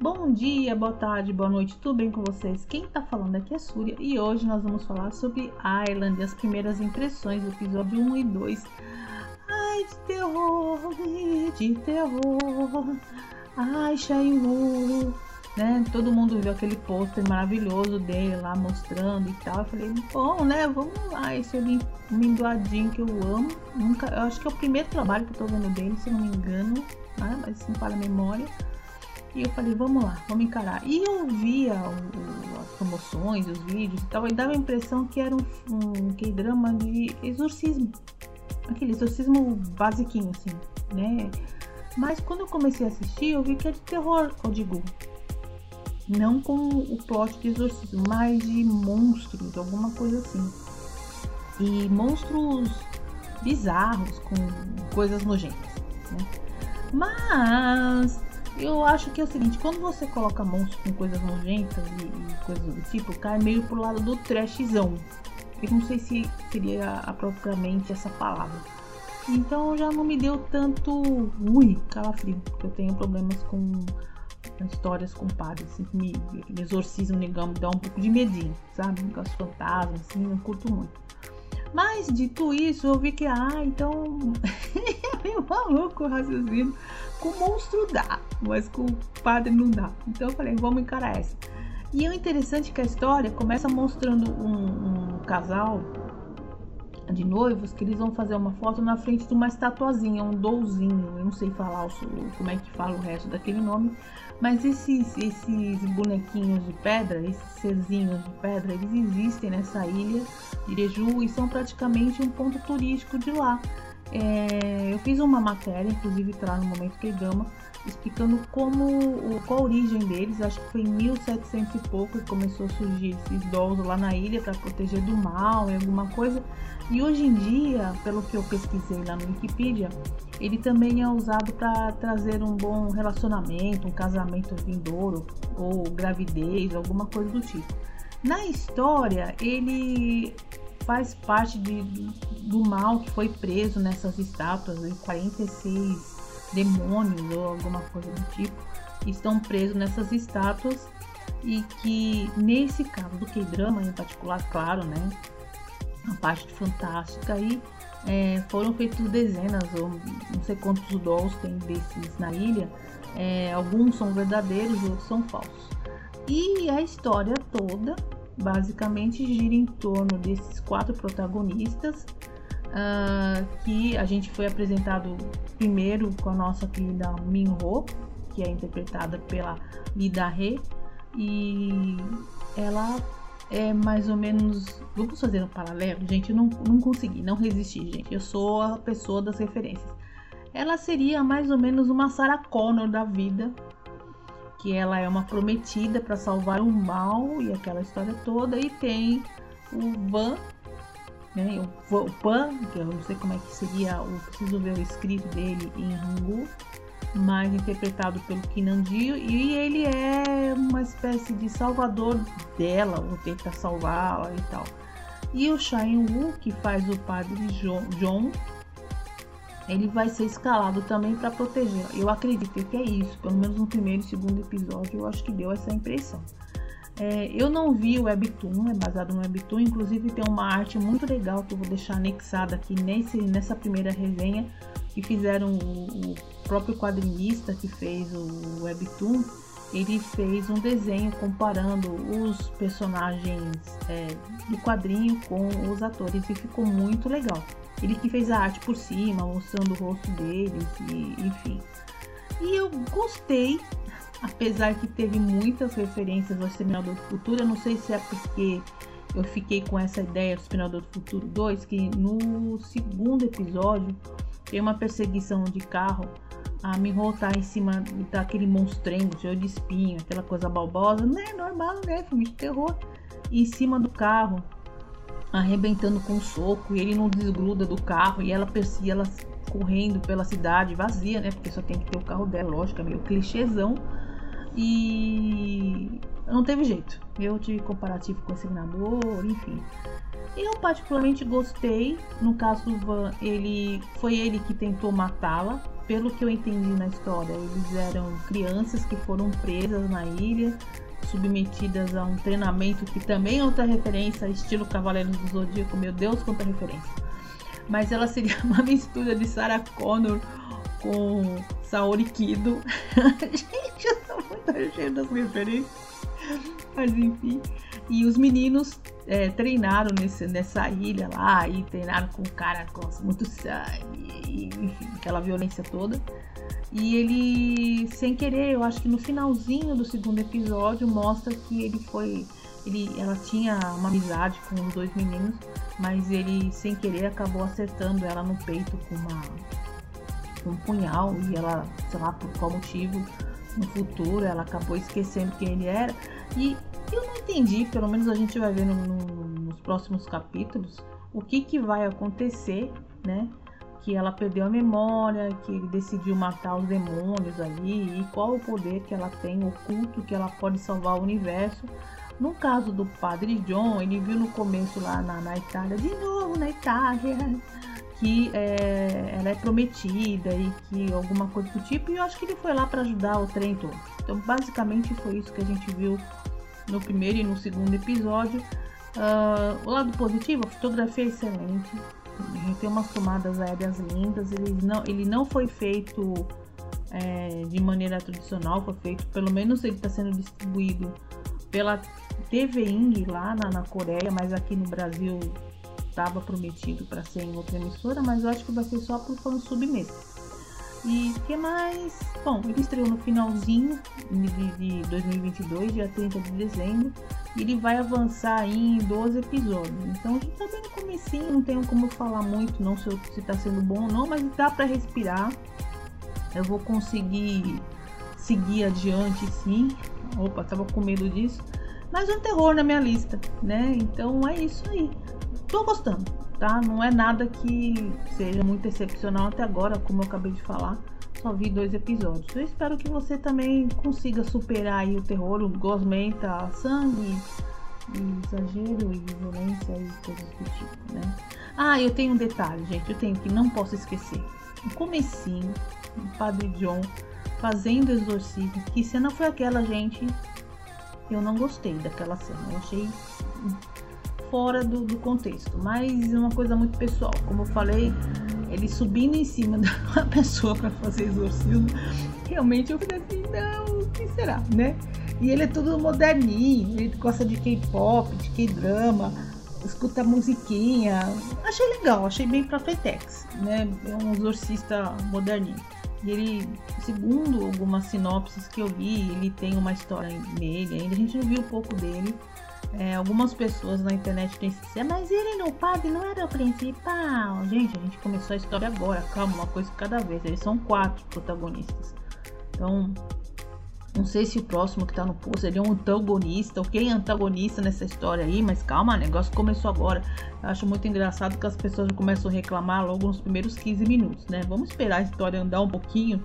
Bom dia, boa tarde, boa noite, tudo bem com vocês? Quem tá falando aqui é Súria e hoje nós vamos falar sobre Island e as primeiras impressões do episódio 1 e 2. Ai, de terror, de terror, ai, Shaiwu, né? Todo mundo viu aquele pôster maravilhoso dele lá mostrando e tal. Eu falei, bom, né? Vamos lá, esse amendoadinho que eu amo. Nunca, eu acho que é o primeiro trabalho que eu tô vendo dele, se não me engano, né? Mas não falha a memória. E eu falei, vamos lá, vamos encarar. E eu via o- as promoções, os vídeos e tal, e dava a impressão que era um, um K-drama de exorcismo. Aquele exorcismo basiquinho, assim, né? Mas quando eu comecei a assistir, eu vi que é de terror, eu digo. Não com o plot de exorcismo, mas de monstros, alguma coisa assim. E monstros bizarros, com coisas nojentas, né? Mas eu acho que é o seguinte, quando você coloca monstros com coisas nojentas e, e coisas do tipo, cai meio pro lado do trashzão. Eu não sei se seria apropriadamente essa palavra. Então já não me deu tanto ui, calafrio, porque eu tenho problemas com histórias com padres, assim, me, exorcismo me dá um pouco de medinho, sabe? Com os fantasmas, assim, não curto muito. Mas dito isso, eu vi que, ah, então é meio maluco o raciocínio. Com monstro dá, mas com padre não dá. Então eu falei, vamos encarar essa. E o interessante é que a história começa mostrando um, um casal de noivos que eles vão fazer uma foto na frente de uma estatuazinha, um douzinho. Eu não sei falar o, como é que fala o resto daquele nome, mas esses, esses bonequinhos de pedra, esses serzinhos de pedra, eles existem nessa ilha de Ireju e são praticamente um ponto turístico de lá. É, eu fiz uma matéria, inclusive tá lá no momento que gama, explicando como qual a origem deles. Acho que foi em 1700 e pouco que começou a surgir esses dolls lá na ilha para proteger do mal e alguma coisa. E hoje em dia, pelo que eu pesquisei lá no Wikipedia, ele também é usado para trazer um bom relacionamento, um casamento vindouro ou gravidez, alguma coisa do tipo. Na história, ele faz parte de- do mal que foi preso nessas estátuas, em 46 demônios ou alguma coisa do tipo, estão presos nessas estátuas e que nesse caso do K-drama em particular, claro, né, a parte fantástica aí é, foram feitos dezenas ou não sei quantos dolls tem desses na ilha, é, alguns são verdadeiros, outros são falsos. E a história toda basicamente gira em torno desses quatro protagonistas ah, que a gente foi apresentado primeiro com a nossa querida Minho, que é interpretada pela Lida He, e ela é mais ou menos. Vamos fazer um paralelo? Gente, eu não, não consegui, não resisti, gente. Eu sou a pessoa das referências. Ela seria mais ou menos uma Sarah Connor da vida, que ela é uma prometida para salvar o mal e aquela história toda, e tem o Van né? O, o Pan, que eu não sei como é que seria, eu preciso ver o escrito dele em Hangul, mas interpretado pelo Kinandio, e ele é uma espécie de salvador dela, ou tenta salvá-la e tal. E o Shain que faz o padre Jo- John, ele vai ser escalado também para protegê-la. Eu acredito que é isso, pelo menos no primeiro e segundo episódio, eu acho que deu essa impressão. É, eu não vi o Webtoon, é baseado no Webtoon, inclusive tem uma arte muito legal que eu vou deixar anexada aqui nesse, nessa primeira resenha, que fizeram o, o próprio quadrinista que fez o Webtoon, ele fez um desenho comparando os personagens é, do quadrinho com os atores e ficou muito legal. Ele que fez a arte por cima, mostrando o rosto deles e enfim. E eu gostei apesar que teve muitas referências ao Exterminador do Futuro, eu não sei se é porque eu fiquei com essa ideia do Exterminador do Futuro 2, que no segundo episódio tem uma perseguição de carro, a Miho tá em cima daquele monstrengo cheio de espinho, aquela coisa balbosa, né, normal, né, filme de terror, em cima do carro, arrebentando com um soco, e ele não desgruda do carro, e ela persegue ela correndo pela cidade vazia, né, porque só tem que ter o carro dela, lógico, é meio clichêzão, e não teve jeito. Eu tive comparativo com o Exterminador, enfim. Eu particularmente gostei. No caso do Van, ele foi ele que tentou matá-la. Pelo que eu entendi na história, eles eram crianças que foram presas na ilha, submetidas a um treinamento que também é outra referência, estilo Cavaleiros do Zodíaco. Meu Deus, quanta referência! Mas ela seria uma mistura de Sarah Connor com Saori Kido. Gente, cheio das referências. Mas enfim. E os meninos é, treinaram nesse, nessa ilha lá e treinaram com o cara com muito sangue, e, enfim, aquela violência toda. E ele, sem querer, eu acho que no finalzinho do segundo episódio mostra que ele foi. Ele, ela tinha uma amizade com os dois meninos, mas ele, sem querer, acabou acertando ela no peito com uma um punhal e ela, sei lá por qual motivo, no futuro ela acabou esquecendo quem ele era. E eu não entendi, pelo menos a gente vai ver no, no, nos próximos capítulos, o que, que vai acontecer, né? Que ela perdeu a memória, que ele decidiu matar os demônios ali, e qual o poder que ela tem oculto, que ela pode salvar o universo. No caso do padre John, ele viu no começo lá na, na Itália, de novo na Itália, que é, ela é prometida e que alguma coisa do tipo, e eu acho que ele foi lá para ajudar o trem todo. Então, basicamente, foi isso que a gente viu no primeiro e no segundo episódio. Uh, o lado positivo, a fotografia é excelente, tem umas tomadas aéreas lindas, ele não, ele não foi feito é, de maneira tradicional, foi feito, pelo menos ele está sendo distribuído pela TV Ing lá na, na Coreia, mas aqui no Brasil estava prometido para ser em outra emissora, mas eu acho que vai ser só por fansub mesmo. E que mais? Bom, ele estreou no finalzinho de, de 2022, dia 30 de dezembro, e ele vai avançar em 12 episódios. Então a gente tá bem no comecinho, não tenho como falar muito não se, se tá sendo bom ou não, mas dá para respirar. Eu vou conseguir seguir adiante sim. Opa, tava com medo disso. Mas um terror na minha lista, né? Então é isso aí tô gostando, tá? Não é nada que seja muito excepcional até agora, como eu acabei de falar. Só vi dois episódios. Eu espero que você também consiga superar aí o terror, o gosmenta, sangue, e exagero e violência e coisas do tipo, né? Ah, eu tenho um detalhe, gente, eu tenho que não posso esquecer. O comecinho, o Padre John fazendo exorcismo. Que cena foi aquela, gente? Eu não gostei daquela cena. Eu achei fora do, do contexto, mas é uma coisa muito pessoal. Como eu falei, ele subindo em cima de uma pessoa para fazer exorcismo, realmente eu falei assim, não, o que será, né? E ele é todo moderninho, ele gosta de K-pop, de K-drama, escuta musiquinha. Achei legal, achei bem pra Fetex, né? É um exorcista moderninho. E ele, segundo algumas sinopses que eu vi, ele tem uma história nele ainda. A gente não viu um pouco dele. É, algumas pessoas na internet têm dizer, mas ele não, padre não era o principal. Gente, a gente começou a história agora, calma, uma coisa cada vez. Eles são quatro protagonistas. Então, não sei se o próximo que tá no post seria um antagonista ou quem é antagonista nessa história aí, mas calma, o negócio começou agora. Eu acho muito engraçado que as pessoas começam a reclamar logo nos primeiros 15 minutos, né? Vamos esperar a história andar um pouquinho.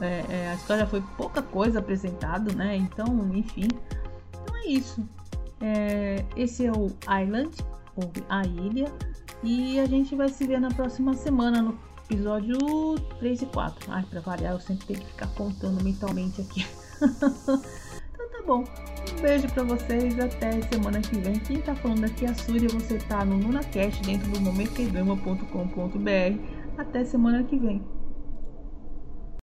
É, é, a história foi pouca coisa apresentada, né? Então, enfim. Então é isso. É, esse é o Island, ou a ilha, e a gente vai se ver na próxima semana no episódio 3 e 4. Ai, pra variar, eu sempre tenho que ficar contando mentalmente aqui. então tá bom. Um beijo pra vocês, até semana que vem. Quem tá falando aqui é a Súria, você tá no NunaCast dentro do momentoquedrama.com.br. Até semana que vem.